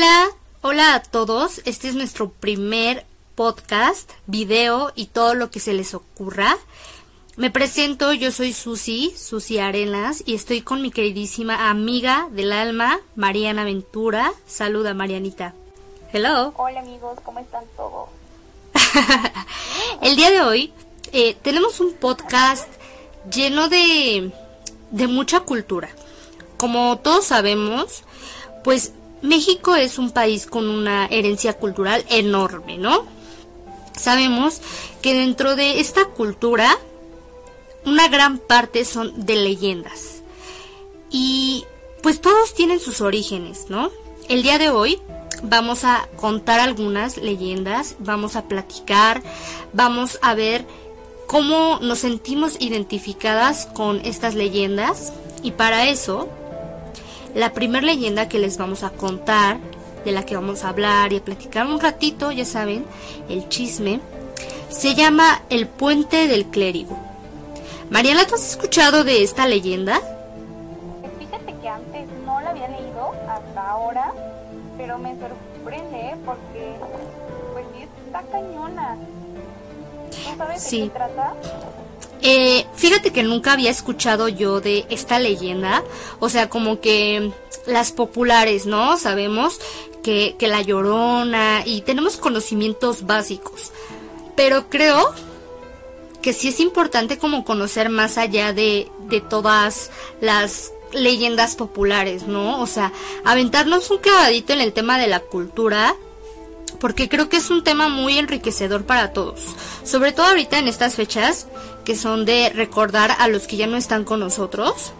Hola, hola a todos. Este es nuestro primer podcast, video y todo lo que se les ocurra. Me presento, yo soy Susi, Susi Arenas, y estoy con mi queridísima amiga del alma, Mariana Ventura. Saluda, Marianita. Hello. Hola amigos, ¿cómo están todos? El día de hoy eh, tenemos un podcast lleno de, de mucha cultura. Como todos sabemos, pues México es un país con una herencia cultural enorme, ¿no? Sabemos que dentro de esta cultura una gran parte son de leyendas. Y pues todos tienen sus orígenes, ¿no? El día de hoy vamos a contar algunas leyendas, vamos a platicar, vamos a ver cómo nos sentimos identificadas con estas leyendas y para eso la primera leyenda que les vamos a contar, de la que vamos a hablar y a platicar un ratito, ya saben, el chisme, se llama El Puente del Clérigo. Mariana, ¿tú has escuchado de esta leyenda? Fíjate que antes no la había leído hasta ahora, pero me sorprende porque pues sí está cañona. ¿No sabes de qué trata? Eh, fíjate que nunca había escuchado yo de esta leyenda, o sea, como que las populares, ¿no? Sabemos que, que la llorona y tenemos conocimientos básicos, pero creo que sí es importante como conocer más allá de, de todas las leyendas populares, ¿no? O sea, aventarnos un clavadito en el tema de la cultura, porque creo que es un tema muy enriquecedor para todos, sobre todo ahorita en estas fechas que son de recordar a los que ya no están con nosotros.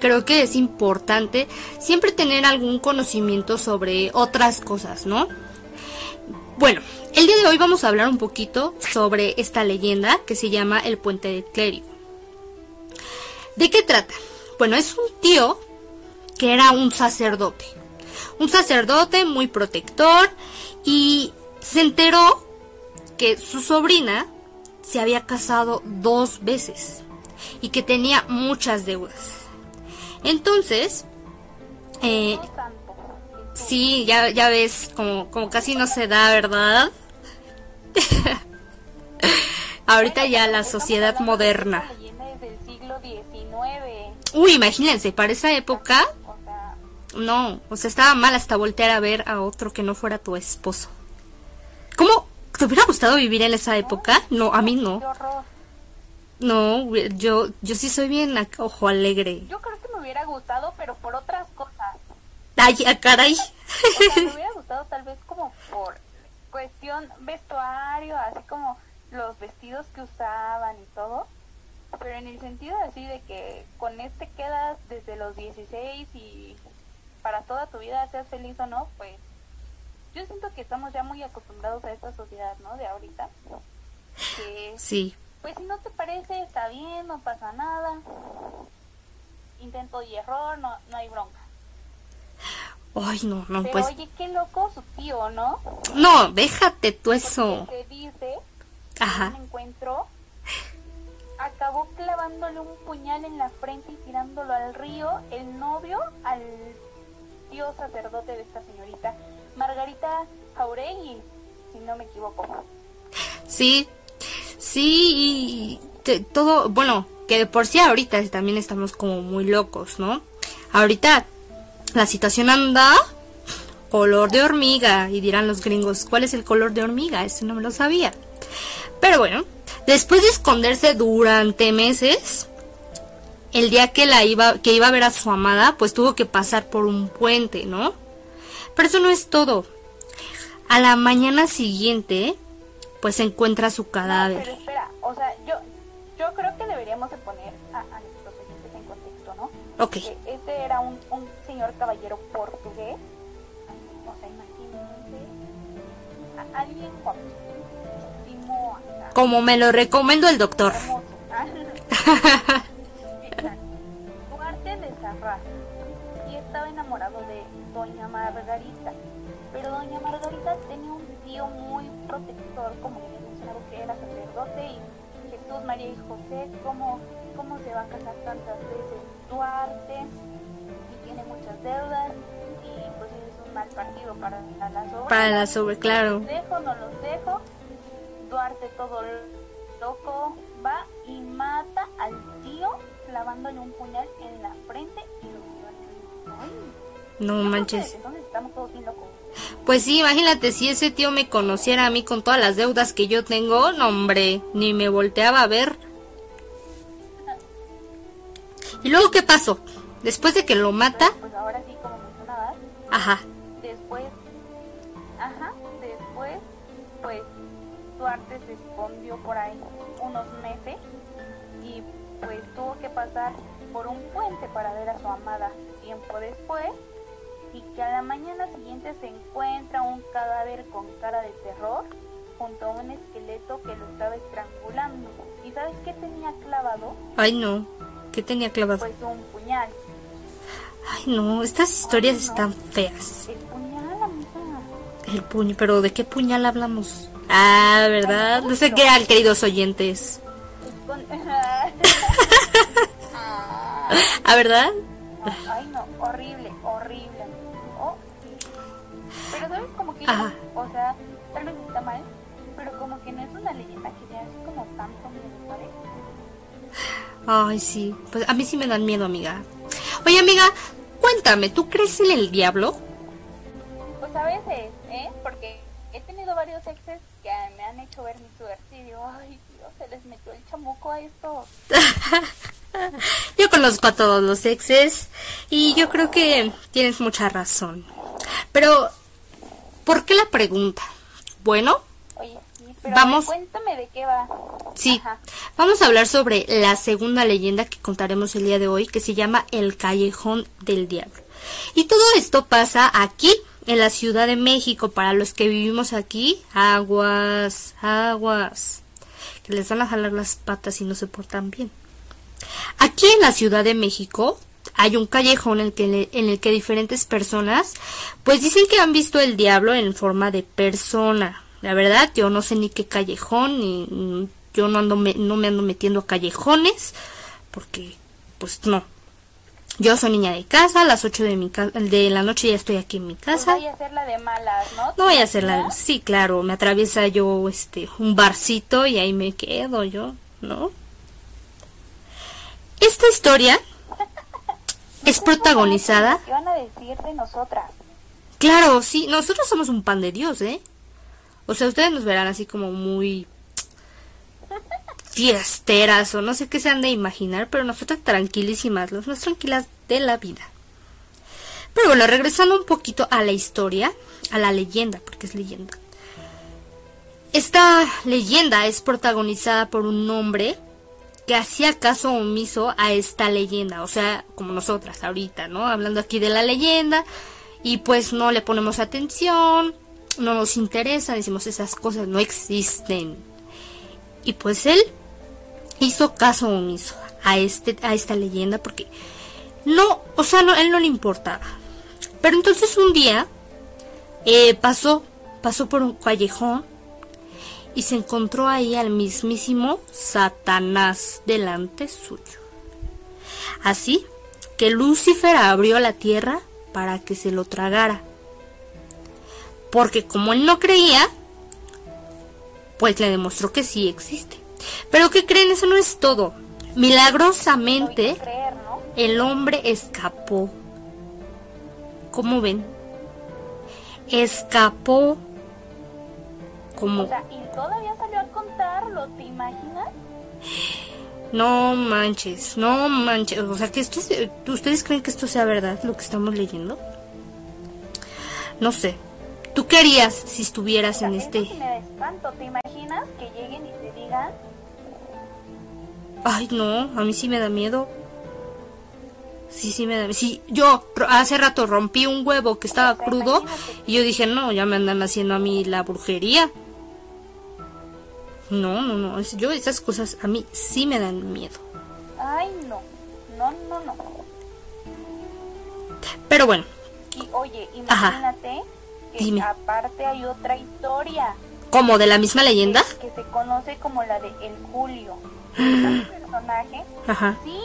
Creo que es importante siempre tener algún conocimiento sobre otras cosas, ¿no? Bueno, el día de hoy vamos a hablar un poquito sobre esta leyenda que se llama el puente del clérigo. ¿De qué trata? Bueno, es un tío que era un sacerdote. Un sacerdote muy protector y se enteró que su sobrina se había casado dos veces y que tenía muchas deudas. Entonces, eh, sí, ya, ya ves, como, como casi no se da, ¿verdad? Ahorita ya la sociedad moderna. Uy, imagínense, para esa época... No, o sea, estaba mal hasta voltear a ver a otro que no fuera tu esposo. ¿Cómo? ¿Te hubiera gustado vivir en esa época? No, a mí no. No, yo, yo sí soy bien ojo alegre. Yo creo que me hubiera gustado, pero por otras cosas. Ay, caray. me hubiera gustado tal vez como por cuestión vestuario, así como los vestidos que usaban y todo. Pero en el sentido así de que con este quedas desde los 16 y para toda tu vida, seas feliz o no, pues yo siento que estamos ya muy acostumbrados a esta sociedad, ¿no? De ahorita. Que, sí. Pues si no te parece, está bien, no pasa nada. Intento y error, no, no hay bronca. Ay, no, no, Pero pues... oye, qué loco su tío, ¿no? No, déjate tú eso. se dice, Ajá. un encuentro, acabó clavándole un puñal en la frente y tirándolo al río el novio al tío sacerdote de esta señorita, Margarita Jauregui, si no me equivoco. Sí, sí, y todo, bueno, que de por sí ahorita también estamos como muy locos, ¿no? Ahorita la situación anda color de hormiga y dirán los gringos, ¿cuál es el color de hormiga? Eso no me lo sabía. Pero bueno, después de esconderse durante meses, el día que la iba que iba a ver a su amada, pues tuvo que pasar por un puente, ¿no? Pero eso no es todo. A la mañana siguiente, pues se encuentra su cadáver. pero espera, o sea, yo yo creo que deberíamos de poner a, a nuestros oyentes en contexto, ¿no? Ok. Que este era un, un señor caballero portugués, o sea, imagínense, a, alguien guapísimo, Como me lo recomendó el doctor. hermoso. como mencionado, que era sacerdote. Y Jesús, María y José, ¿cómo, cómo se va a casar tantas veces Duarte? Y tiene muchas deudas. Y pues es un mal partido para la sobre. Para la sobre, claro. Los dejo, no los dejo. Duarte todo loco va y mata al tío clavándole un puñal en la frente y lo lleva No manches. entonces estamos todos bien locos. Pues sí, imagínate si ese tío me conociera a mí con todas las deudas que yo tengo, no hombre, ni me volteaba a ver. ¿Y luego qué pasó? Después de que lo mata, Pues ahora sí, como mencionabas, ajá, después, ajá, después, pues Duarte se escondió por ahí unos meses y pues tuvo que pasar por un puente para ver a su amada tiempo después y que a la mañana siguiente se encuentra un cadáver con cara de terror junto a un esqueleto que lo estaba estrangulando. ¿Y sabes qué tenía clavado? ay no, ¿qué tenía clavado? Pues un puñal. Ay no, estas historias están feas. El puñal, amiga. El puño, pero ¿de qué puñal hablamos? Ah, ¿verdad? No sé qué eran, queridos oyentes. Con- ¿Ah, verdad? Ay, Ajá. o sea, tal vez está mal, pero como que no es una leyenda que sea así como miedo, ¿sabes? Ay, sí. Pues a mí sí me dan miedo, amiga. Oye, amiga, cuéntame, ¿tú crees en el diablo? Pues a veces, ¿eh? Porque he tenido varios exes que me han hecho ver mi suerte y digo, ay, Dios, se les metió el chamuco a estos. Yo conozco a todos los exes y yo creo que tienes mucha razón. Pero, ¿por qué la pregunta? Bueno, Oye, sí, pero Vamos. cuéntame de qué va. sí, Ajá. vamos a hablar sobre la segunda leyenda que contaremos el día de hoy, que se llama El Callejón del Diablo. Y todo esto pasa aquí, en la Ciudad de México, para los que vivimos aquí, aguas, aguas, que les van a jalar las patas y no se portan bien. Aquí en la Ciudad de México hay un callejón en el que, en el que diferentes personas pues dicen que han visto el diablo en forma de persona. La verdad, yo no sé ni qué callejón, ni yo no ando me- no me ando metiendo a callejones porque pues no. Yo soy niña de casa, a las 8 de, mi de la noche ya estoy aquí en mi Pues casa. vaya a hacerla de malas, ¿no? No voy a hacerla. ¿No? Sí, claro, me atraviesa yo este un barcito y ahí me quedo yo, ¿no? Esta historia es protagonizada. ¿Qué van a decir de nosotras? Claro, sí, nosotros somos un pan de Dios, ¿eh? O sea, ustedes nos verán así como muy fiesteras o no sé qué se han de imaginar, pero nosotras tranquilísimas, las más tranquilas de la vida. Pero bueno, regresando un poquito a la historia, a la leyenda, porque es leyenda. Esta leyenda es protagonizada por un hombre que hacía caso omiso a esta leyenda, o sea, como nosotras ahorita, ¿no? Hablando aquí de la leyenda y pues no le ponemos atención, no nos interesa, decimos esas cosas no existen. Y pues él hizo caso omiso a este a esta leyenda porque no, o sea, no él no le importaba. Pero entonces un día eh, pasó pasó por un callejón y se encontró ahí al mismísimo Satanás delante suyo. Así que Lucifer abrió la tierra para que se lo tragara. Porque como él no creía, pues le demostró que sí existe. Pero ¿qué creen? Eso no es todo. Milagrosamente, No creer, ¿no? el hombre escapó. ¿Cómo ven? Escapó como O sea, y todavía salió a contarlo, ¿te imaginas? No manches, no manches. O sea, que esto es- ¿Ustedes creen que esto sea verdad, lo que estamos leyendo? No sé. ¿Tú qué harías si estuvieras en este... sí me da espanto, ¿te imaginas que lleguen y te digan? Ay, no, a mí sí me da miedo. Sí, sí me da Sí, yo hace rato rompí un huevo que estaba crudo y yo dije, no, ya me andan haciendo a mí la brujería. No, no, no. Yo esas cosas a mí sí me dan miedo. Ay, no, no, no, no. Pero bueno, Y oye, Ajá. imagínate que Dime. aparte hay otra historia como de la misma leyenda. que se conoce como la de El Julio. Un personaje, Ajá. sí,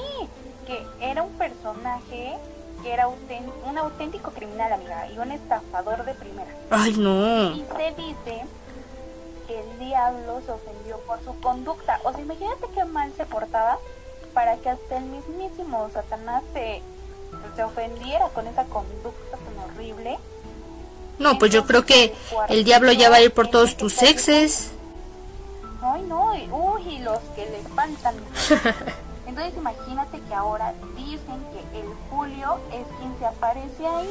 que era un personaje que era un auténtico criminal, amiga, y un estafador de primera. Ay, no. Y se dice que el diablo se ofendió por su conducta. O sea, imagínate qué mal se portaba para que hasta el mismísimo Satanás se, se ofendiera con esa conducta tan horrible. No, pues yo creo que el diablo ya va a ir por todos tus exes. Ay, no, uy, los que le espantan. Entonces imagínate que ahora dicen que el Julio es quien se aparece ahí.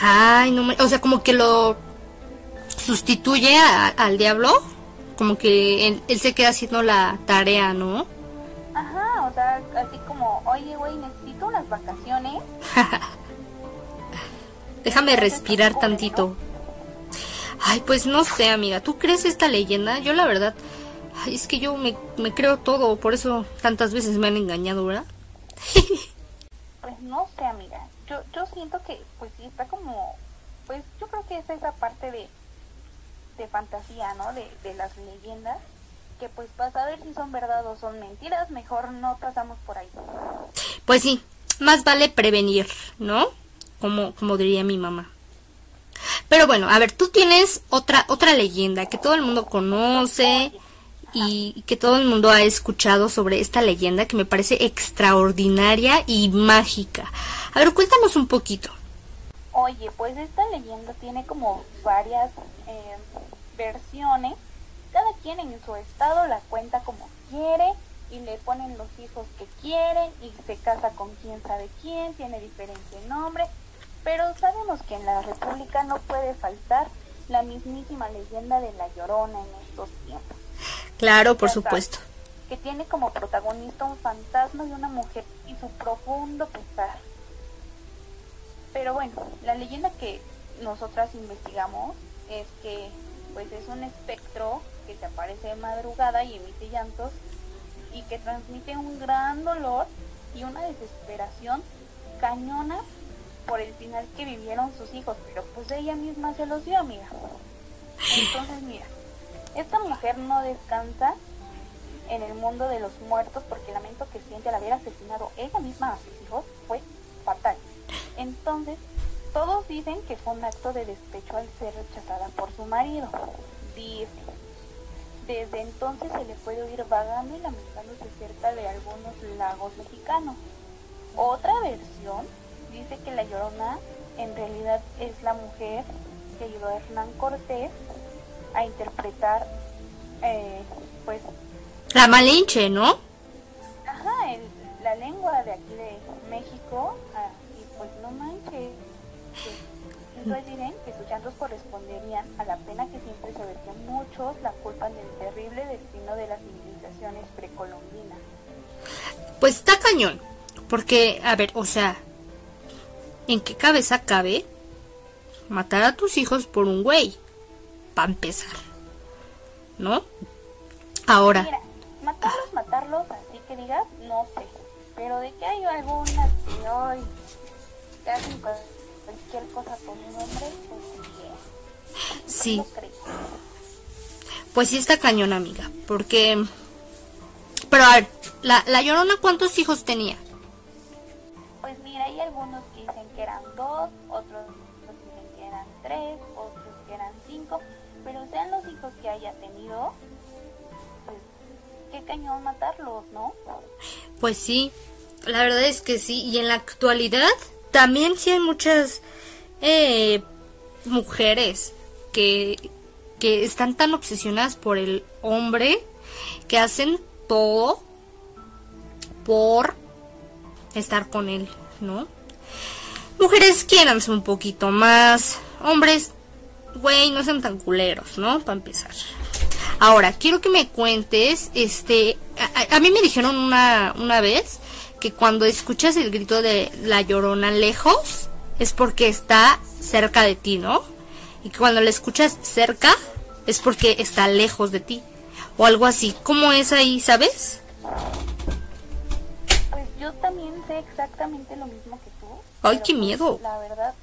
Ay, no me, o sea, como que lo sustituye al diablo, como que él, él, se queda haciendo la tarea, ¿no? Ajá, o sea, así como, oye, güey, necesito unas vacaciones. Déjame respirar tantito. Ay, pues no sé, amiga, ¿tú crees esta leyenda? Yo la verdad, ay, es que yo me, me creo todo, por eso tantas veces me han engañado, ¿verdad? pues no sé, amiga. Yo, yo siento que, pues sí, está como, pues yo creo que es esa parte de, de fantasía, ¿no? De, de las leyendas, que pues para saber si son verdad o son mentiras, mejor no pasamos por ahí. Pues sí, más vale prevenir, ¿no? Como, como diría mi mamá. Pero bueno, a ver, tú tienes otra otra leyenda que todo el mundo conoce y que todo el mundo ha escuchado sobre esta leyenda que me parece extraordinaria y mágica. A ver, cuéntanos un poquito. Oye, pues esta leyenda tiene como varias eh, versiones. Cada quien en su estado la cuenta como quiere y le ponen los hijos que quieren y se casa con quién sabe quién, tiene diferente nombre. Pero sabemos que en la República no puede faltar la mismísima leyenda de la Llorona en estos tiempos. Claro, por supuesto. Que tiene como protagonista un fantasma y una mujer y su profundo pesar. Pero bueno, la leyenda que nosotras investigamos es que pues es un espectro que se aparece de madrugada y emite llantos y que transmite un gran dolor y una desesperación cañona por el final que vivieron sus hijos, pero pues ella misma se los dio, amiga. Entonces, mira, esta mujer no descansa en el mundo de los muertos porque el lamento que siente al haber asesinado ella misma a sus hijos fue fatal. Entonces, todos dicen que fue un acto de despecho al ser rechazada por su marido. Dice. Desde entonces se le puede oír vagando y lamentándose cerca de algunos lagos mexicanos. Otra versión dice que la Llorona en realidad es la mujer que ayudó a Hernán Cortés a interpretar, eh, pues... La Malinche, ¿no? Ajá, el, la lengua de aquí de México, manches. Entonces dicen que sus llantos corresponderían a la pena que siempre se vertía muchos la culpa del terrible destino de las civilizaciones precolombinas. Pues está cañón, porque, a ver, o sea, ¿en qué cabeza cabe matar a tus hijos por un güey? Para empezar. ¿No? Ahora. Mira, matarlos, matarlos, así que digas, no sé. Pero de que hay algunas que hoy te hacen cualquier cosa con un hombre, pues sí. No pues sí está cañón, amiga. Porque. Pero a ver, la, la llorona, ¿cuántos hijos tenía? Pues mira, hay algunos que dicen que eran dos, otros dicen que eran tres, otros que eran cinco, pero sean los hijos que haya tenido, pues qué cañón matarlos, ¿no? Pues sí, la verdad es que sí, y en la actualidad también sí hay muchas eh, mujeres que, que están tan obsesionadas por el hombre que hacen todo por estar con él, ¿no? Mujeres quiéranse un poquito más. Hombres, güey, no sean tan culeros, ¿no? Para empezar. Ahora, quiero que me cuentes, este, a, a, mí me dijeron una, una vez que cuando escuchas el grito de la llorona lejos, es porque está cerca de ti, ¿no? Y que cuando la escuchas cerca, es porque está lejos de ti. O algo así. ¿Cómo es ahí, sabes? Pues yo también sé exactamente lo mismo que tú. Ay, qué miedo. La verdad,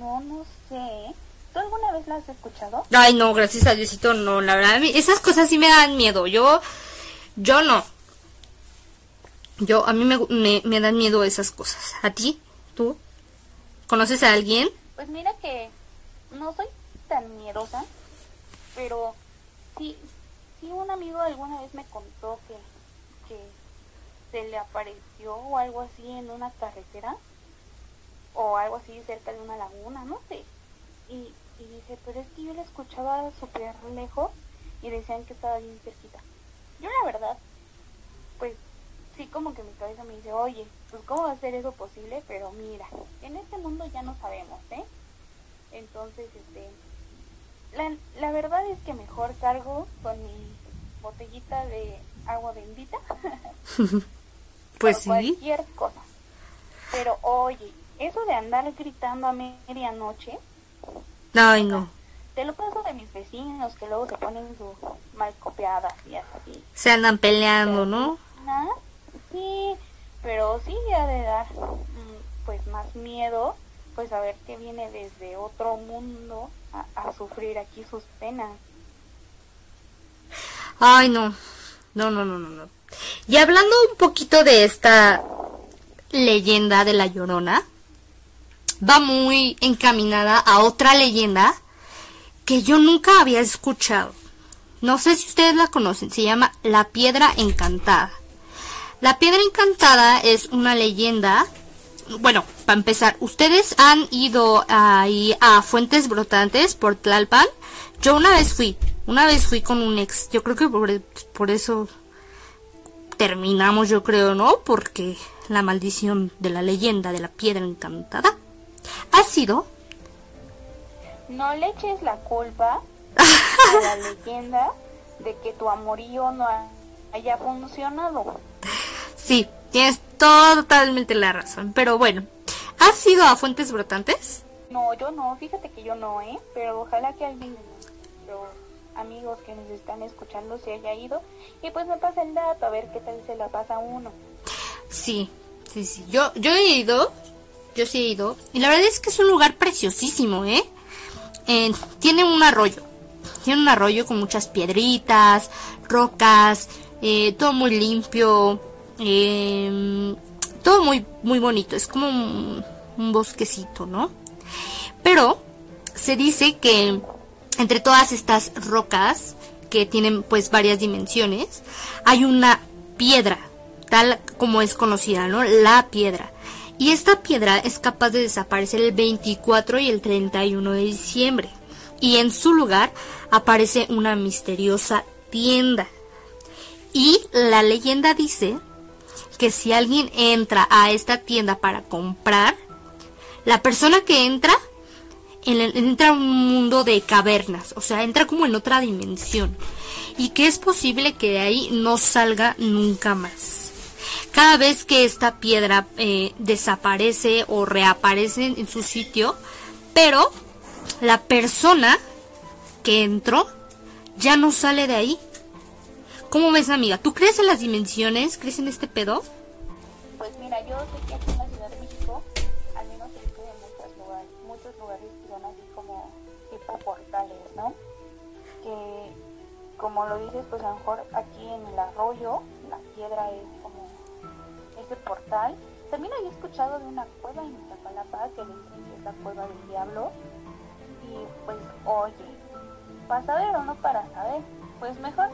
no, no sé. ¿Tú alguna vez la has escuchado? Ay, no, gracias a Diosito, no. La verdad, esas cosas sí me dan miedo. Yo, yo no. Yo, a mí me, me, me dan miedo esas cosas. ¿A ti? ¿Tú? ¿Conoces a alguien? Pues mira que no soy tan miedosa, pero sí, sí un amigo alguna vez me contó que, que se le apareció o algo así en una carretera o algo así cerca de una laguna, no sé. Y, y dije, pero es que yo la escuchaba súper lejos y decían que estaba bien cerquita. Yo la verdad, pues sí como que mi cabeza me dice, oye, pues cómo va a ser eso posible, pero mira, en este mundo ya no sabemos, ¿eh? Entonces, este, la, la verdad es que mejor cargo con mi botellita de agua bendita. pues sí. Cualquier cosa. Pero oye, eso de andar gritando a medianoche. Ay, no. Te lo paso de mis vecinos que luego se ponen su mal copiadas y así. Se andan peleando, ¿no? ¿Ah? Sí, pero sí ha de dar mm, pues más miedo pues saber que viene desde otro mundo a, a sufrir aquí sus penas. Ay, no. No, no, no, no, no. Y hablando un poquito de esta leyenda de la Llorona, va muy encaminada a otra leyenda que yo nunca había escuchado. No sé si ustedes la conocen, se llama La Piedra Encantada. La Piedra Encantada es una leyenda. Bueno, para empezar, ¿ustedes han ido ahí a Fuentes Brotantes por Tlalpan? Yo una vez fui, una vez fui con un ex. Yo creo que por, por eso terminamos, yo creo, ¿no? Porque la maldición de la leyenda de la Piedra Encantada ha sido... No le eches la culpa a la leyenda de que tu amorío no haya funcionado. Sí, tienes totalmente la razón. Pero bueno, ¿has ido a Fuentes Brotantes? No, yo no. Fíjate que yo no, ¿eh? Pero ojalá que alguien de nuestros amigos que nos están escuchando se haya ido. Y pues me pasa el dato, a ver qué tal se la pasa a uno. Sí, sí, sí. Yo, yo he ido. Yo sí he ido. Y la verdad es que es un lugar preciosísimo, ¿eh? eh tiene un arroyo. Tiene un arroyo con muchas piedritas, rocas, eh, todo muy limpio. Eh, todo muy, muy bonito. Es como un bosquecito, ¿no? Pero se dice que entre todas estas rocas que tienen pues varias dimensiones, hay una piedra, tal como es conocida, ¿no? La piedra. Y esta piedra es capaz de desaparecer el 24 y el 31 de diciembre. Y en su lugar aparece una misteriosa tienda. Y la leyenda dice que si alguien entra a esta tienda para comprar, la persona que entra entra a un mundo de cavernas, o sea, entra como en otra dimensión y que es posible que de ahí no salga nunca más. Cada vez que esta piedra eh, desaparece o reaparece en su sitio, pero la persona que entró ya no sale de ahí. ¿Cómo ves, amiga? ¿Tú crees en las dimensiones? ¿Crees en este pedo? Pues mira, yo sé que aquí en la Ciudad de México, al menos en muchos lugares, muchos lugares que son así como tipo portales, ¿no? Que, como lo dices, pues a lo mejor aquí en el arroyo, la piedra es como ese portal. También había escuchado de una cueva en Iztapalapa que dicen que es la cueva del diablo. Y pues, oye, para saber o no para saber, pues mejor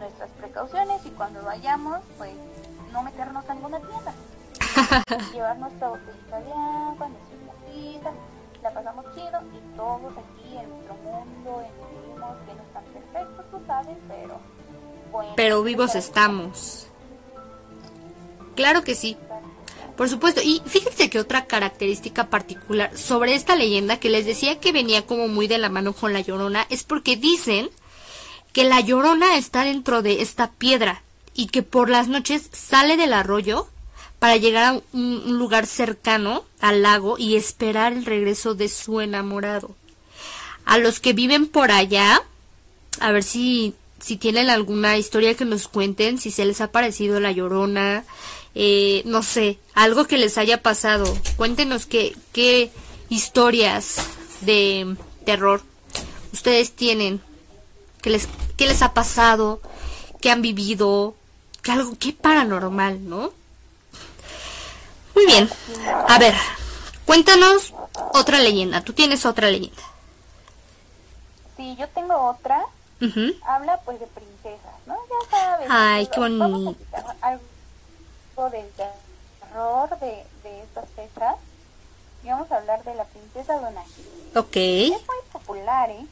nuestras precausiones y cuando vayamos, pues no meternos en ninguna tienda. Llevar nuestra botellita de agua, nuestra la pasamos chido y todos aquí en nuestro mundo, en vivimos, que no están perfectos, tú sabes, pero bueno. Pero vivos estamos. Claro que sí. Por supuesto, y fíjense que otra característica particular sobre esta leyenda que les decía que venía como muy de la mano con la llorona es porque dicen que la llorona está dentro de esta piedra y que por las noches sale del arroyo para llegar a un lugar cercano al lago y esperar el regreso de su enamorado. A los que viven por allá, a ver si, si tienen alguna historia que nos cuenten, si se les ha parecido la llorona, eh, no sé, algo que les haya pasado. Cuéntenos qué, qué historias de terror ustedes tienen qué les, qué les ha pasado, qué han vivido, que algo, qué paranormal, ¿no? Muy bien, a ver, Cuéntanos otra leyenda. Tú tienes otra leyenda. Sí, yo tengo otra. Habla pues de princesas, ¿no? Ya sabes. Ay, qué bonito. Algo del terror de, de estas fechas. Y vamos a hablar de la princesa Donají. Ok. Es muy popular, ¿eh?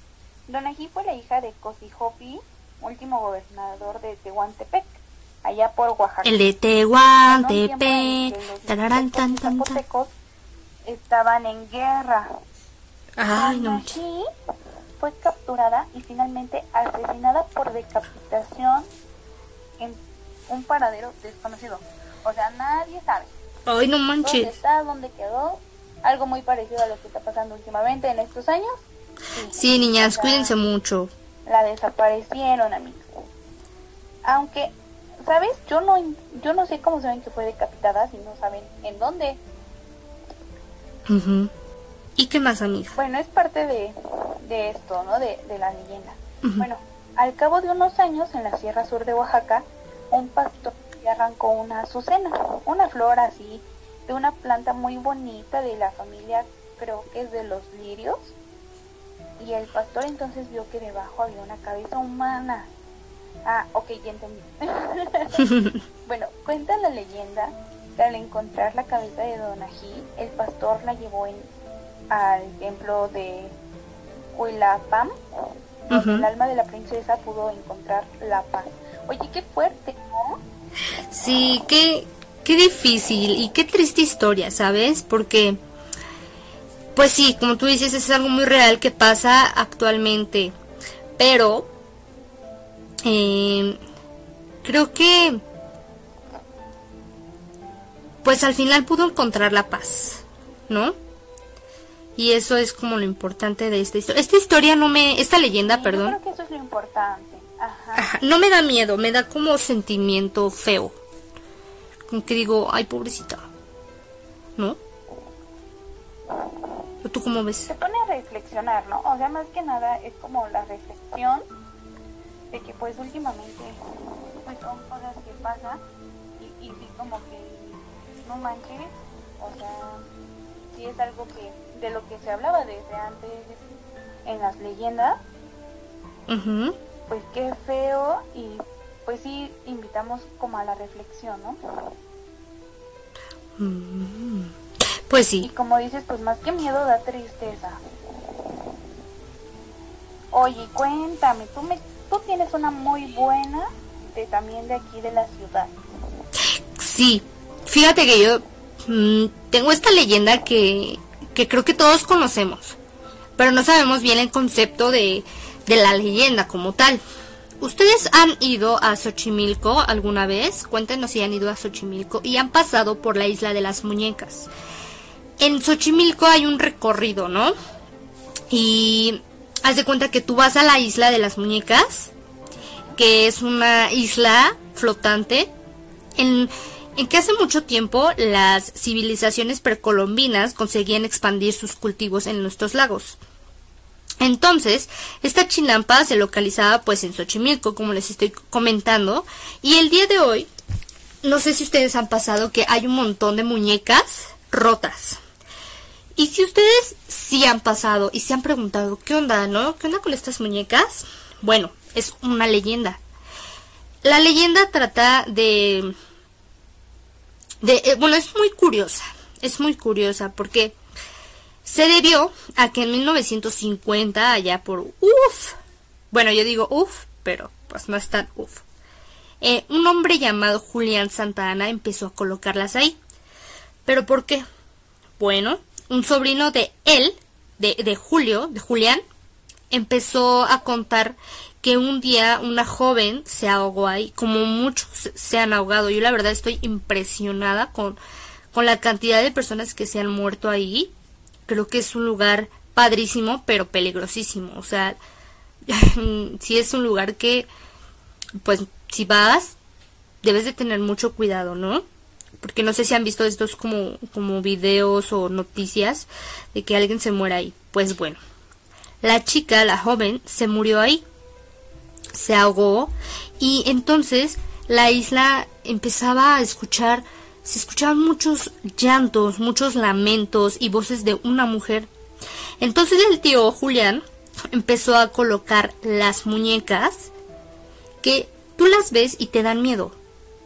Donají fue la hija de Cosijopi, último gobernador de Tehuantepec, allá por Oaxaca. El de Tehuantepec. Tararán, tan, tan, zapotecos estaban en guerra. Ay, no. Donají fue capturada y finalmente asesinada por decapitación en un paradero desconocido. O sea, nadie sabe Ay, no dónde manches. está, dónde quedó. Algo muy parecido a lo que está pasando últimamente en estos años. Sí, niñas, cuídense mucho. La desaparecieron, amigos. Aunque, ¿sabes? Yo no, yo no sé cómo saben que fue decapitada si no saben en dónde. ¿Y qué más, amiga? Bueno, es parte de, de esto, ¿no? De, de la leyenda. Bueno, al cabo de unos años, en la Sierra Sur de Oaxaca, un pastor arrancó una azucena, una flor así, de una planta muy bonita de la familia, creo que es de los lirios. Y el pastor entonces vio que debajo había una cabeza humana. Ah, ok, ya entendí. bueno, cuenta la leyenda que al encontrar la cabeza de Donají, el pastor la llevó en, al templo de Huilapam, donde Ujú. el alma de la princesa pudo encontrar la paz. Oye, qué fuerte, ¿no? Sí, qué, qué difícil y qué triste historia, ¿sabes? Porque, pues sí, como tú dices, es algo muy real que pasa actualmente. Pero, eh, creo que, pues al final pudo encontrar la paz, ¿no? Y eso es como lo importante de esta historia. Esta historia no me, esta leyenda, Sí, perdón. Yo creo que eso es lo importante. Ajá. Ajá, no me da miedo, me da como sentimiento feo. Como que digo, ay, pobrecita. ¿No? ¿O ¿Tú cómo ves? Se pone a reflexionar, ¿no? O sea, más que nada es como la reflexión de que pues últimamente pues son cosas que pasan y, y sí como que no manches, o sea, sí es algo que de lo que se hablaba desde antes en las leyendas, pues qué feo y pues sí invitamos como a la reflexión, ¿no? Pues Y sí. como dices, pues más que miedo da tristeza. Oye, cuéntame, tú me, tú tienes una muy buena de también de aquí de la ciudad. Sí. Fíjate que yo mm, tengo esta leyenda que, que creo que todos conocemos. Pero no sabemos bien el concepto de, de la leyenda como tal. ¿Ustedes han ido a Xochimilco alguna vez? Cuéntenos si han ido a Xochimilco y han pasado por la isla de las muñecas. En Xochimilco hay un recorrido, ¿no? Y haz de cuenta que tú vas a la isla de las muñecas, que es una isla flotante, en, en que hace mucho tiempo las civilizaciones precolombinas conseguían expandir sus cultivos en nuestros lagos. Entonces, esta chinampa se localizaba pues en Xochimilco, como les estoy comentando, y el día de hoy, no sé si ustedes han pasado que hay un montón de muñecas rotas. Han pasado y se han preguntado, ¿qué onda, no? ¿Qué onda con estas muñecas? Bueno, es una leyenda. La leyenda trata de... de eh, bueno, es muy curiosa. Es muy curiosa porque se debió a que en 1950, allá por uff, bueno, yo digo uff, pero pues no es tan uff, eh, un hombre llamado Julián Santa Ana empezó a colocarlas ahí. ¿Pero por qué? Bueno, un sobrino de él, de, de Julio, de Julián, empezó a contar que un día una joven se ahogó ahí, como muchos se- han ahogado. Yo la verdad estoy impresionada con, con la cantidad de personas que se han muerto ahí. Creo que es un lugar padrísimo, pero peligrosísimo. O sea, sí es un lugar que, pues, si vas, debes de tener mucho cuidado, ¿no? Porque no sé si han visto estos como, como videos o noticias de que alguien se muera ahí. Pues bueno, la chica, la joven, se murió ahí. Se ahogó y entonces la isla empezaba a escuchar se escuchaban muchos llantos, muchos lamentos y voces de una mujer. Entonces el tío Julián empezó a colocar las muñecas que tú las ves y te dan miedo,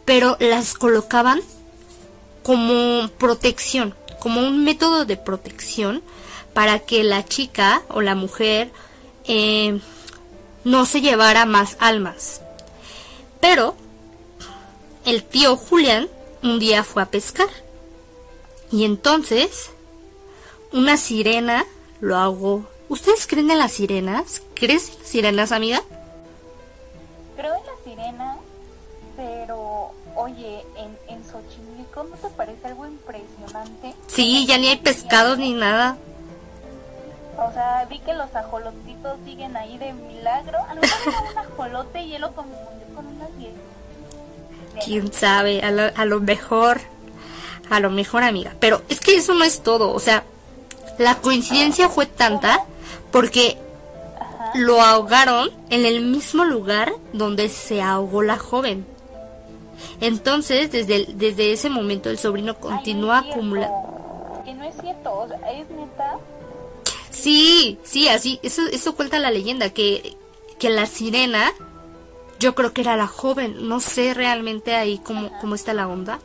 pero las colocaban como protección, como un método de protección para que la chica o la mujer eh, no se llevara más almas. Pero el tío Julián un día fue a pescar y entonces una sirena lo ahogó. ¿Ustedes creen en las sirenas? ¿Crees en las sirenas, amiga? Creo en las sirenas, pero oye, en, en Xochimilco no te parece algo impresionante. Sí, ya ni hay pescados ni nada. O sea, vi que los ajolotitos siguen ahí de milagro. A lo mejor un ajolote y él lo confundió con una sirena. Quién sabe, a lo, a lo mejor, a lo mejor, amiga. Pero es que eso no es todo. O sea, la coincidencia fue tanta porque lo ahogaron en el mismo lugar donde se ahogó la joven. Entonces, desde, el- desde ese momento, el sobrino continúa acumulando. Que no es cierto, o sea, es neta. Sí, sí, así, eso, eso cuenta la leyenda, que, que la sirena, yo creo que era la joven, no sé realmente ahí cómo, cómo está la onda,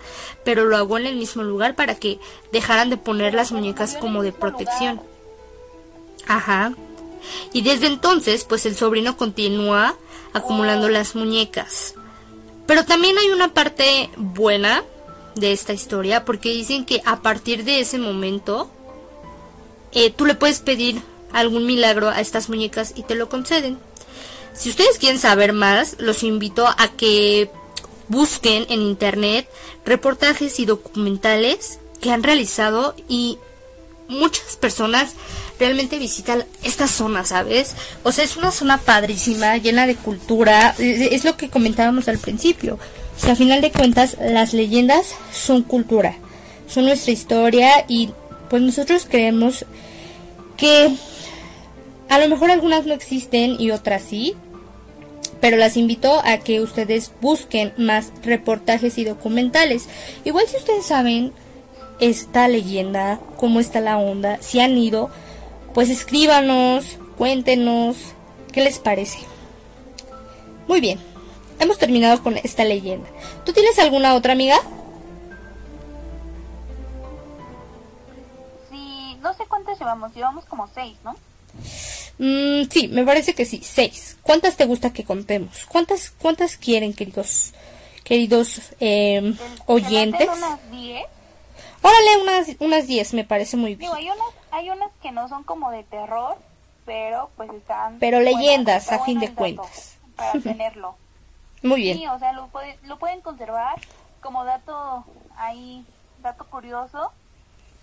pero lo hago en el mismo lugar para que dejaran de poner las muñecas como de protección. Ajá. Y desde entonces, pues el sobrino continúa acumulando las muñecas. Pero también hay una parte buena de esta historia, porque dicen que a partir de ese momento, eh, tú le puedes pedir algún milagro a estas muñecas y te lo conceden. Si ustedes quieren saber más, los invito a que busquen en internet reportajes y documentales que han realizado y muchas personas realmente visitan esta zona, ¿sabes? O sea, es una zona padrísima, llena de cultura, es es lo que comentábamos al principio. O sea, a final de cuentas, las leyendas son cultura, son nuestra historia y pues nosotros creemos que a lo mejor algunas no existen y otras sí, pero las invito a que ustedes busquen más reportajes y documentales. Igual si ustedes saben esta leyenda, cómo está la onda, si han ido, pues escríbanos, cuéntenos, ¿qué les parece? Muy bien, hemos terminado con esta leyenda. ¿Tú tienes alguna otra amiga? Sí, no sé cuántas llevamos, llevamos como seis, ¿no? Mm, sí, me parece que sí, seis. ¿Cuántas te gusta que contemos? ¿Cuántas, cuántas quieren, queridos, queridos eh, El- oyentes? ¿se me hacen unas diez? Órale, unas, unas diez, me parece muy bien. Digo, hay unas, hay unas que no son como de terror, pero pues están... Pero buenas, leyendas, a fin de cuentas. Para tenerlo. Muy bien. Sí, o sea, lo, puede- lo pueden conservar como dato ahí, dato curioso,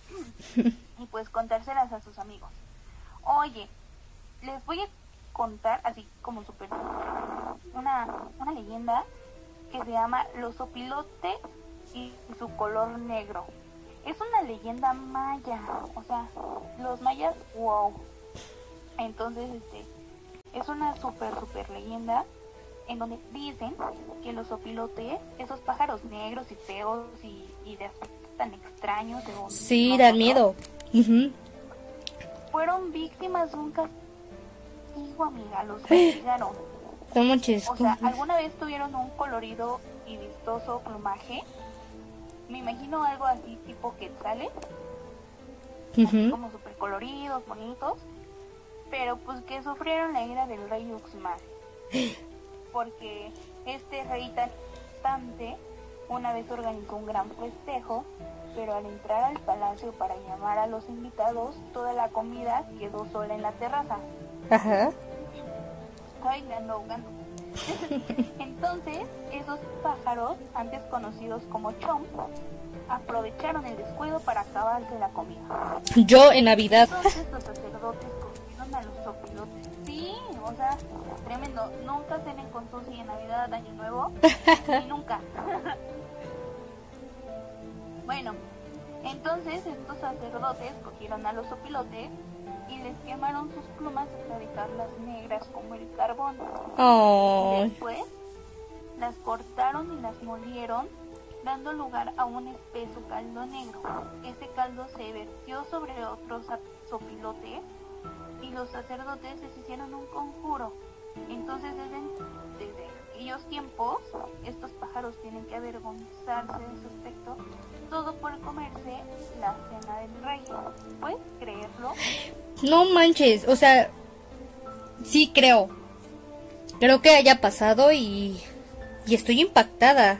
y pues contárselas a sus amigos. Oye, les voy a contar así como súper una, una leyenda que se llama Los opilotes y su color negro. Es una leyenda maya, o sea, los mayas, wow. Entonces, este, es una súper, súper leyenda en donde dicen que los opilotes, esos pájaros negros y feos y, y de aspecto tan extraños, según Sí, nosotros, dan miedo. Fueron víctimas de un castigo, amiga, los castigaron. No. O sea, ¿alguna vez tuvieron un colorido y vistoso plumaje? Me imagino algo así tipo quetzales, Ujú. como súper coloridos, bonitos, pero pues que sufrieron la ira del rey Uxmal. Porque este rey tan bastante una vez organizó un gran festejo, pero al entrar al palacio para llamar a los invitados, toda la comida quedó sola en la terraza. Ajá. Ay, me ando ahogando. Entonces, esos pájaros, antes conocidos como chom, aprovecharon el descuido para acabarse la comida. Yo en Navidad. Entonces los sacerdotes cogieron a los opilotes. Sí, o sea, tremendo. Nunca cenen con sushi en Navidad, Año Nuevo. Ni nunca. bueno, entonces estos sacerdotes cogieron a los opilotes y les quemaron sus plumas hasta dejarlas negras como el carbón. Ay. Después las cortaron y las molieron dando lugar a un espeso caldo negro. Ese caldo se vertió sobre otros sopilotes y los sacerdotes les hicieron un conjuro. Entonces desde, desde aquellos tiempos estos pájaros tienen que avergonzarse de su aspecto, todo por comerse la cena del rey. ¿Puedes creerlo? No manches, o sea, sí creo. Creo que haya pasado y, y estoy impactada.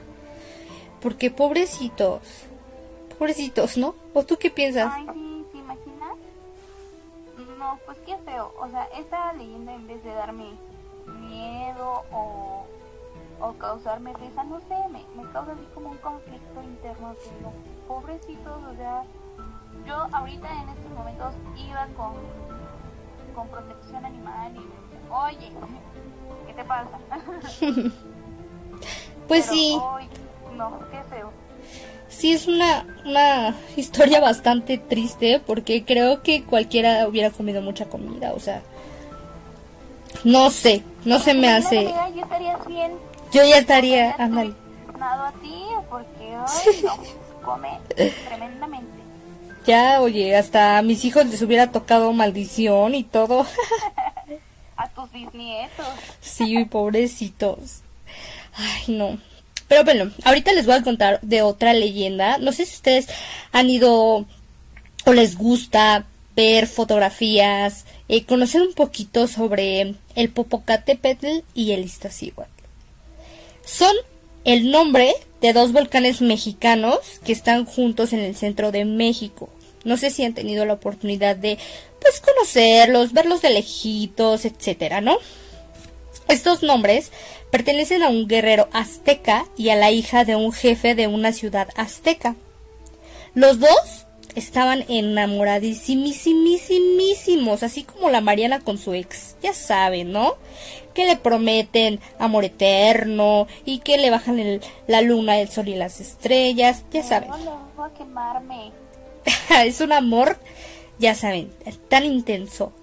Porque pobrecitos, pobrecitos, ¿no? ¿O tú qué piensas? Ay, sí, ¿te imaginas? No, pues qué feo. O sea, esta leyenda en vez de darme miedo o, o causarme risa, no sé, me, me causa así como un conflicto interno que digo, pobrecitos, o sea, yo ahorita en estos momentos iba con, con protección animal y oye, ¿qué te pasa? pues sí. no, qué feo. Sí, es una, una historia bastante triste porque creo que cualquiera hubiera comido mucha comida, o sea, no sé, no se me hace. Yo estaría bien. Yo ya estaría, ándale. Nado a ti porque hoy no, come tremendamente. Ya, oye, hasta a mis hijos les hubiera tocado maldición y todo. a tus bisnietos. Sí, pobrecitos. Ay, no. Pero bueno, ahorita les voy a contar de otra leyenda. No sé si ustedes han ido o les gusta ver fotografías, eh, conocer un poquito sobre el Popocatépetl y el Iztaccíhuatl. Son el nombre de dos volcanes mexicanos que están juntos en el centro de México. No sé si han tenido la oportunidad de pues conocerlos, verlos de lejitos, etcétera, ¿no? Estos nombres pertenecen a un guerrero azteca y a la hija de un jefe de una ciudad azteca. Los dos estaban enamoradísimísimísimos, así como la Mariana con su ex. Ya saben, ¿no? Que le prometen amor eterno y que le bajan la luna, el sol y las estrellas. Ya saben. No, voy a quemarme. es un amor, ya saben, tan intenso.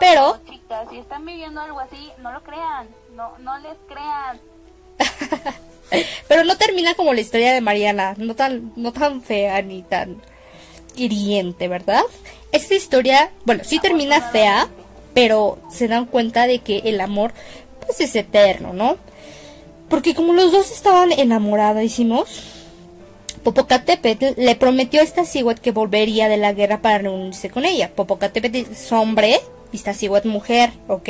Pero... chicas, si están viviendo algo así, no lo crean. No, no les crean. Pero no termina como la historia de Mariana, no tan, no tan fea ni tan hiriente, ¿verdad? Esta historia, bueno, sí termina fea, pero se dan cuenta de que el amor, pues es eterno, ¿no? Porque como los dos estaban enamoradísimos, Popocatépetl le prometió a Iztaccíhuatl que volvería de la guerra para reunirse con ella. Popocatépetl es hombre, Iztaccíhuatl mujer, ¿ok?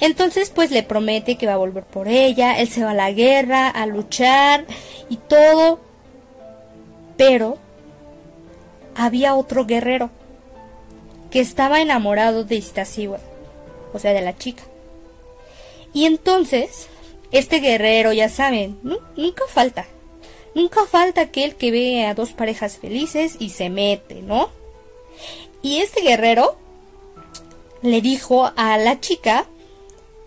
Entonces, pues le promete que va a volver por ella, él se va a la guerra, a luchar y todo. Pero había otro guerrero que estaba enamorado de Iztaccíhuatl, o sea, de la chica. Y entonces, este guerrero, ya saben, nunca falta. Nunca falta aquel que ve a dos parejas felices y se mete, ¿no? Y este guerrero le dijo a la chica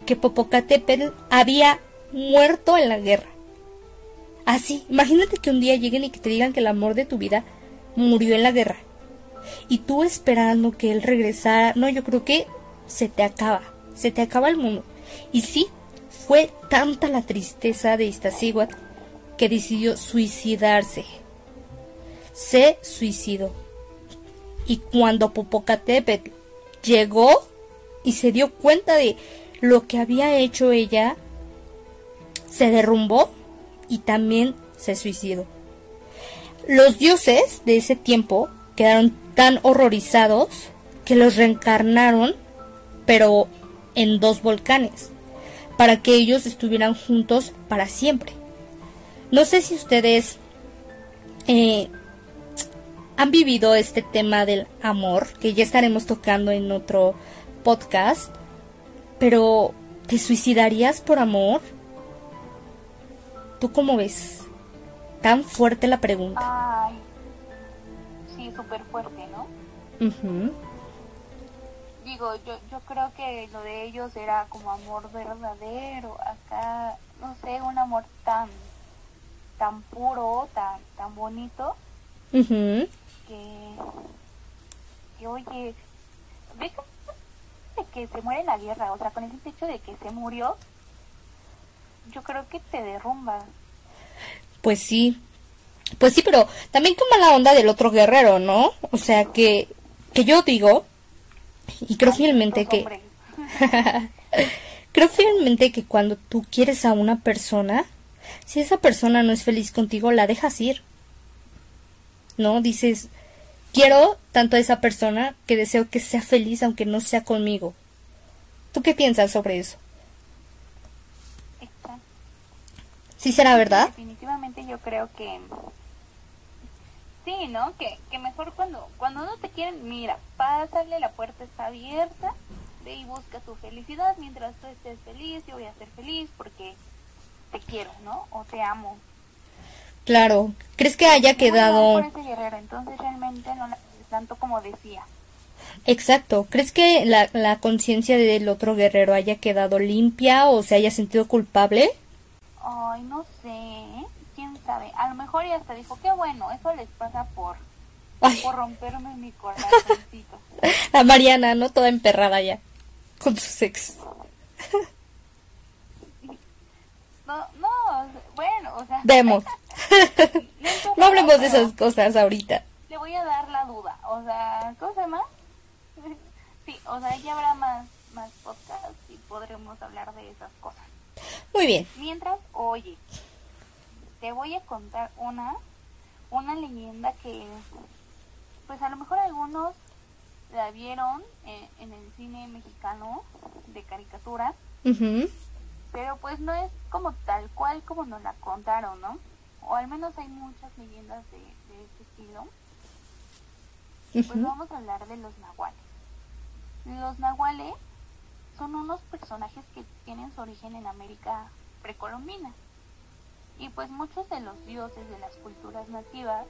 que Popocatépetl había muerto en la guerra. Así, imagínate que un día lleguen y que te digan que el amor de tu vida murió en la guerra. Y tú esperando que él regresara, no, yo creo que se te acaba, se te acaba el mundo. Y sí, fue tanta la tristeza de Iztaccíhuatl que decidió suicidarse. Se suicidó. Y cuando Popocatépetl llegó y se dio cuenta de lo que había hecho ella, se derrumbó y también se suicidó. Los dioses de ese tiempo quedaron tan horrorizados que los reencarnaron, pero en dos volcanes, para que ellos estuvieran juntos para siempre. No sé si ustedes eh, han vivido este tema del amor, que ya estaremos tocando en otro podcast, pero, ¿te suicidarías por amor? ¿Tú cómo ves? Tan fuerte la pregunta. Ay, súper fuerte, ¿no? Digo, yo, yo creo que lo de ellos era como amor verdadero. Acá, no sé, un amor tan, tan puro, tan, tan bonito. que, que, oye, ¿ves que se muere en la guerra, o sea, con ese hecho de que se murió, yo creo que te derrumba. Pues sí, Pues sí, pero también qué mala onda del otro guerrero, ¿no? O sea, que, que yo digo, y creo fielmente que... creo fielmente que cuando tú quieres a una persona, si esa persona no es feliz contigo, la dejas ir. ¿No? Dices, quiero tanto a esa persona que deseo que sea feliz aunque no sea conmigo. ¿Tú qué piensas sobre eso? Exacto. ¿Sí será verdad? Definitivamente yo creo que sí, ¿no? Que, que mejor cuando cuando no te quieren, mira, pásale, la puerta está abierta, ve y busca tu felicidad mientras tú estés feliz, yo voy a ser feliz porque te quiero, ¿no? O te amo. Claro. ¿Crees que haya quedado... por ese guerrero, entonces realmente no la tanto como decía. Exacto. ¿Crees que la, la conciencia del otro guerrero haya quedado limpia o se haya sentido culpable? Ay, no sé, sabe. A lo mejor ya hasta dijo, qué bueno, eso les pasa por, Ay, por romperme mi corazoncito. la Mariana, ¿no? Toda emperrada ya. Con su ex. No, no, bueno, o sea. Vemos. no, hablemos de esas cosas ahorita. Le voy a dar la duda, o sea, ¿cómo se llama? Sí, o sea, ya habrá más, más podcasts y podremos hablar de esas cosas. Muy bien. Mientras, oye, te voy a contar una, una leyenda que, pues a lo mejor algunos la vieron en, en el cine mexicano de caricatura, pero pues no es como tal cual como nos la contaron, ¿no? O al menos hay muchas leyendas de, de este estilo. Pues vamos a hablar de los nahuales. Los nahuales son unos personajes que tienen su origen en América precolombina. Y pues muchos de los dioses de las culturas nativas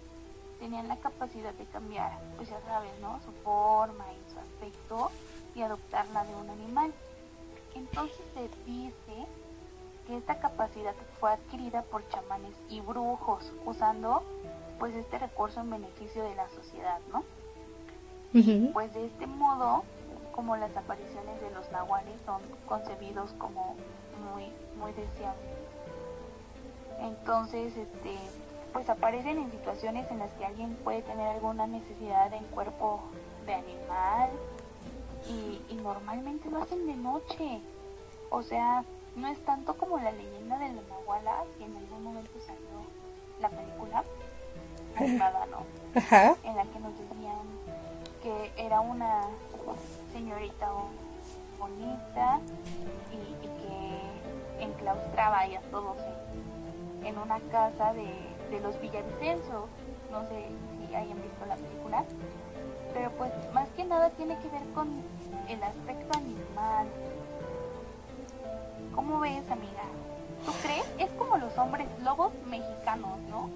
tenían la capacidad de cambiar, pues ya sabes, ¿no? Su forma y su aspecto y adoptarla de un animal. Entonces se dice que esta capacidad fue adquirida por chamanes y brujos, usando pues este recurso en beneficio de la sociedad, ¿no? Pues de este modo, como las apariciones de los nahuales son concebidos como muy, muy deseables. Entonces, este, pues aparecen en situaciones en las que alguien puede tener alguna necesidad en cuerpo de animal y, y normalmente lo hacen de noche. O sea, no es tanto como la leyenda de la nahuala, que en algún momento salió la película animada, ¿no? Ajá. en la que nos decían que era una señorita bo- bonita y, y que enclaustraba ahí a todos en, en una casa de, de los Villavicencio. No sé si hayan visto la película, pero pues más que nada tiene que ver con el aspecto animal. ¿Cómo ves, amiga? ¿Tú crees? Es como los hombres lobos mexicanos, ¿no?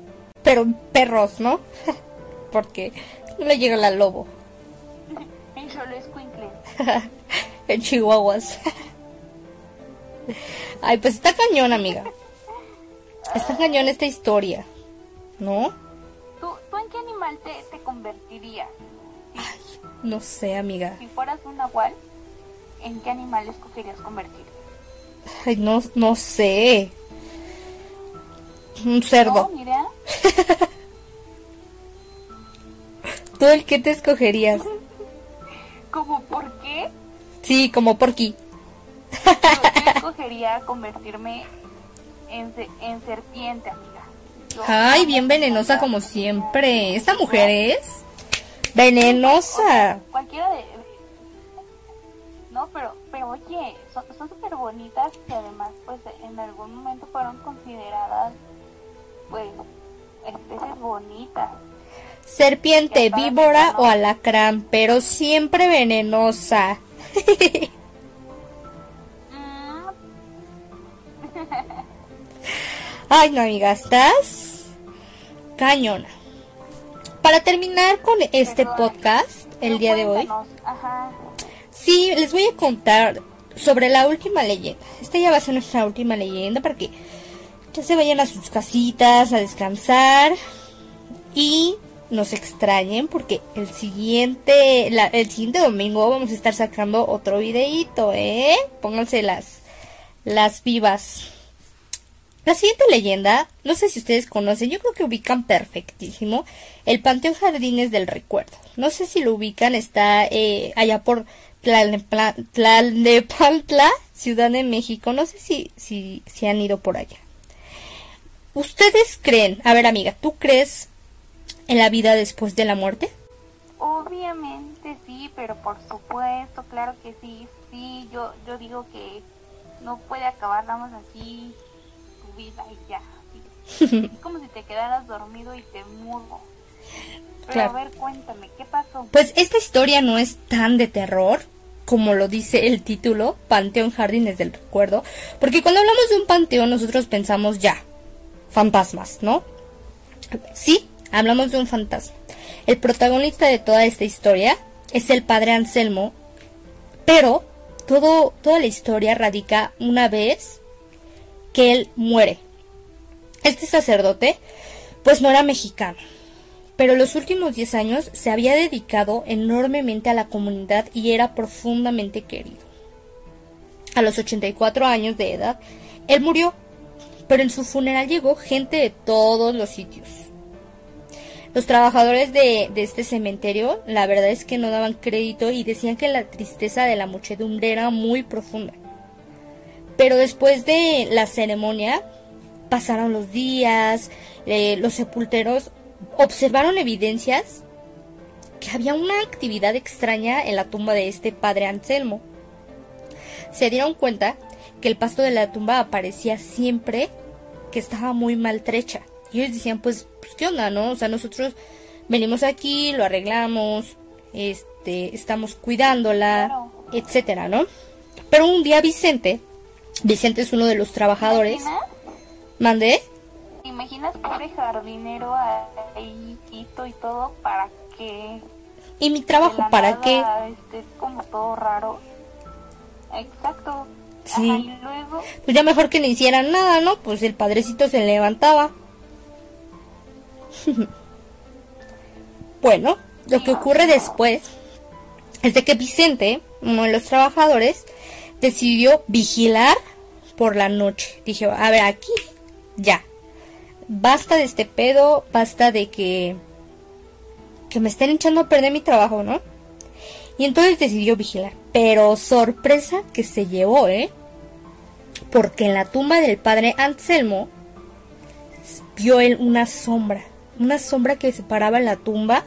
Pero perros, ¿no? Porque no le llega la lobo. En Xoloescuincle. en Chihuahuas. Ay, pues está cañón, amiga. Está cañón esta historia. ¿No? ¿Tú, ¿Tú en qué animal te, te convertirías? No sé, amiga. Si fueras un nahual, ¿en qué animal escogerías convertirte? Ay, no, no sé. Un cerdo. No, mira, ¿Tú el que te escogerías? ¿como por qué? Sí, como porqui. Yo, yo escogería convertirme en, se- en serpiente, amiga. Yo Ay, bien venenosa como siempre. ¿Esta mujer es? Venenosa. Cualquiera de... No, pero, pero oye, son son súper bonitas y además, pues, en algún momento fueron consideradas, pues, especies bonitas. Serpiente, víbora o alacrán, pero siempre venenosa. Ay, no, amiga, estás cañona. Para terminar con este podcast, el día de hoy, sí, les voy a contar sobre la última leyenda. Esta ya va a ser nuestra última leyenda para que ya se vayan a sus casitas a descansar y nos extrañen porque el siguiente, la- el siguiente domingo vamos a estar sacando otro videíto, ¿eh? Pónganse las, las vivas. La siguiente leyenda, no sé si ustedes conocen, yo creo que ubican perfectísimo el Panteón Jardines del Recuerdo. No sé si lo ubican, está eh, allá por Tlalnepantla, Ciudad de México. No sé si, si, si han ido por allá. ¿Ustedes creen, a ver amiga, ¿tú crees en la vida después de la muerte? Obviamente sí, pero por supuesto, claro que sí, sí, yo, yo digo que no puede acabar nada más así tu vida y ya. es como si te quedaras dormido y te mudo. Pero a ver, cuéntame, ¿qué pasó? Pues esta historia no es tan de terror como lo dice el título, Panteón Jardines del Recuerdo, porque cuando hablamos de un panteón nosotros pensamos ya, fantasmas, ¿no? Sí, hablamos de un fantasma. El protagonista de toda esta historia es el padre Anselmo, pero todo, toda la historia radica una vez que él muere. Este sacerdote, pues no era mexicano, pero los últimos 10 años se había dedicado enormemente a la comunidad y era profundamente querido. A los 84 años de edad, él murió, pero en su funeral llegó gente de todos los sitios. Los trabajadores de, este cementerio, la verdad es que no daban crédito y decían que la tristeza de la muchedumbre era muy profunda. Pero después de la ceremonia, pasaron los días, eh, los sepulteros observaron evidencias que había una actividad extraña en la tumba de este padre Anselmo. Se dieron cuenta que el pasto de la tumba aparecía siempre que estaba muy maltrecha. Y ellos decían, pues, pues, ¿qué onda, no? O sea, nosotros venimos aquí, lo arreglamos, este, estamos cuidándola, etcétera, ¿no? Pero un día Vicente, Vicente es uno de los trabajadores. ¿Mandé? ¿Te imaginas pobre jardinero ahí y todo para qué? ¿Y mi trabajo para qué? Este, es como todo raro. Exacto. Sí. y luego... Pues ya mejor que no hicieran nada, ¿no? Pues el padrecito se levantaba. bueno, lo que ocurre después es de que Vicente, uno de los trabajadores, decidió vigilar por la noche. Dije, a ver, aquí, ya. Basta de este pedo, basta de que que me estén echando a perder mi trabajo, ¿no? Y entonces decidió vigilar. Pero sorpresa que se llevó, ¿eh? Porque en la tumba del padre Anselmo vio él una sombra una sombra que se paraba en la tumba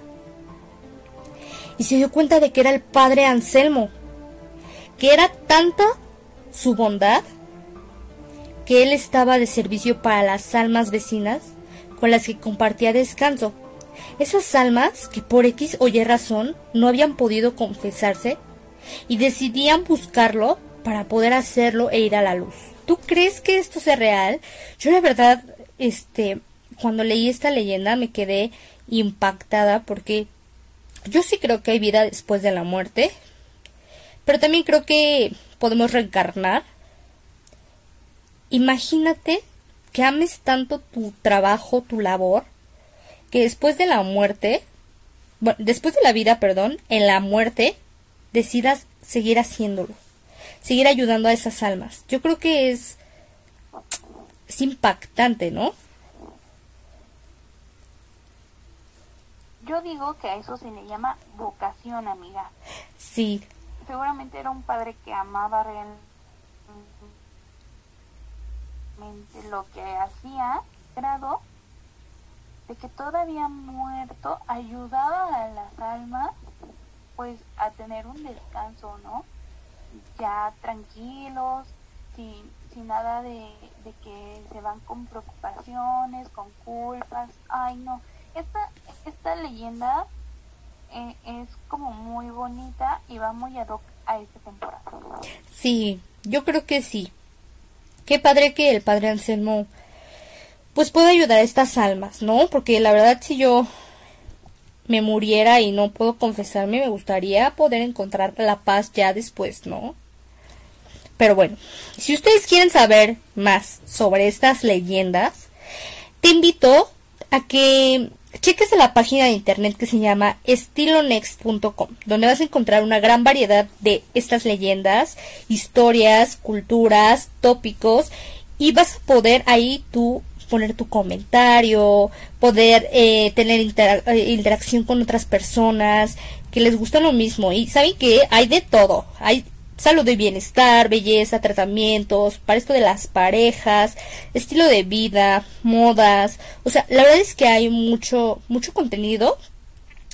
y se dio cuenta de que era el padre Anselmo, que era tanta su bondad que él estaba de servicio para las almas vecinas con las que compartía descanso. Esas almas que por X o Y razón no habían podido confesarse y decidían buscarlo para poder hacerlo e ir a la luz. ¿Tú crees que esto sea real? Yo la verdad, este, cuando leí esta leyenda me quedé impactada porque yo sí creo que hay vida después de la muerte, pero también creo que podemos reencarnar. Imagínate que ames tanto tu trabajo, tu labor, que después de la muerte, bueno, después de la vida, perdón, en la muerte, decidas seguir haciéndolo, seguir ayudando a esas almas. Yo creo que es, es impactante, ¿no? Yo digo que a eso se le llama vocación, amiga. Sí. Seguramente era un padre que amaba realmente lo que hacía, grado de que todavía muerto ayudaba a las almas pues a tener un descanso, ¿no? Ya tranquilos, sin, sin nada de, de que se van con preocupaciones, con culpas. Ay, no esta, esta leyenda eh, es como muy bonita y va muy ad hoc a esta temporada. Sí, yo creo que sí. Qué padre que el padre Anselmo pues pueda ayudar a estas almas, ¿no? Porque la verdad si yo me muriera y no puedo confesarme, me gustaría poder encontrar la paz ya después, ¿no? Pero bueno, si ustedes quieren saber más sobre estas leyendas, te invito a que cheques la página de internet que se llama estilonext.com, donde vas a encontrar una gran variedad de estas leyendas, historias, culturas, tópicos y vas a poder ahí tú poner tu comentario, poder eh, tener eh, interacción con otras personas que les gusta lo mismo. Y saben que hay de todo. Hay salud y bienestar, belleza, tratamientos, para esto de las parejas, estilo de vida, modas. O sea, la verdad es que hay mucho, mucho contenido.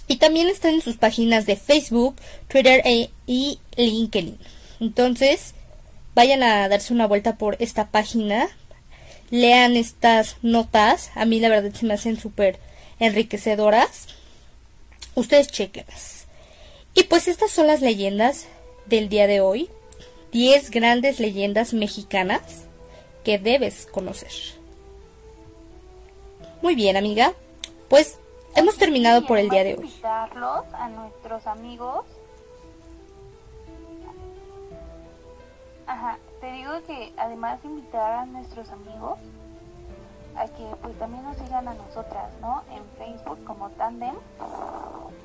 Y también están en sus páginas de Facebook, Twitter e, y LinkedIn. Entonces, vayan a darse una vuelta por esta página lean estas notas. A mí la verdad se me hacen súper enriquecedoras. Ustedes chequenlas. Y pues estas son las leyendas del día de hoy. 10 grandes leyendas mexicanas que debes conocer. Muy bien, amiga. Pues hemos terminado por el día de hoy. Invitarlos a nuestros amigos. Ajá, te digo que además de invitar a nuestros amigos a que pues también nos sigan a nosotras, ¿no? En Facebook como Tandem.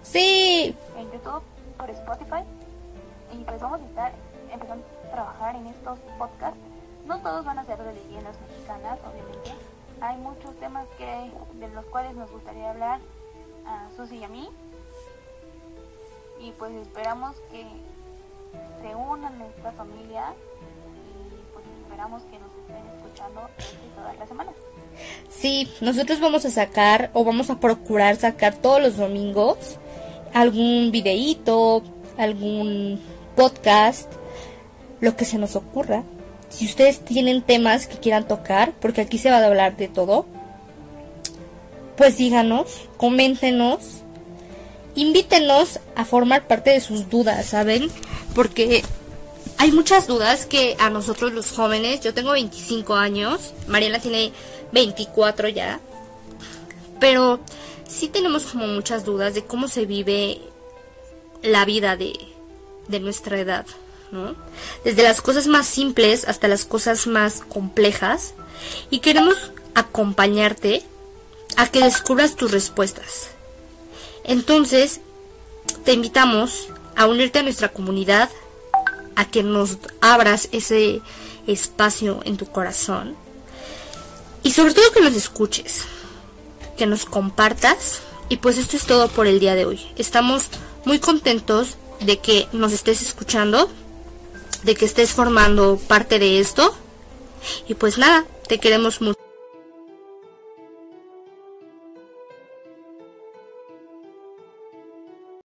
Sí. En YouTube por Spotify. Y pues vamos a estar empezando a trabajar en estos podcasts. No todos van a ser de leyendas mexicanas, obviamente. Hay muchos temas que de los cuales nos gustaría hablar a Susi y a mí. Y pues esperamos que se unan a esta familia esperamos que nos estén escuchando todas las semanas. Sí, nosotros vamos a sacar o vamos a procurar sacar todos los domingos algún videíto, algún podcast, lo que se nos ocurra. Si ustedes tienen temas que quieran tocar, porque aquí se va a hablar de todo, pues díganos, coméntenos, invítenos a formar parte de sus dudas, ¿saben? Porque hay muchas dudas que a nosotros los jóvenes, yo tengo 25 años, Mariela tiene 24 ya, pero sí tenemos como muchas dudas de cómo se vive la vida de, de nuestra edad, ¿no? Desde las cosas más simples hasta las cosas más complejas y queremos acompañarte a que descubras tus respuestas. Entonces, te invitamos a unirte a nuestra comunidad a que nos abras ese espacio en tu corazón. Y sobre todo que nos escuches, que nos compartas. Y pues esto es todo por el día de hoy. Estamos muy contentos de que nos estés escuchando, de que estés formando parte de esto. Y pues nada, te queremos mucho.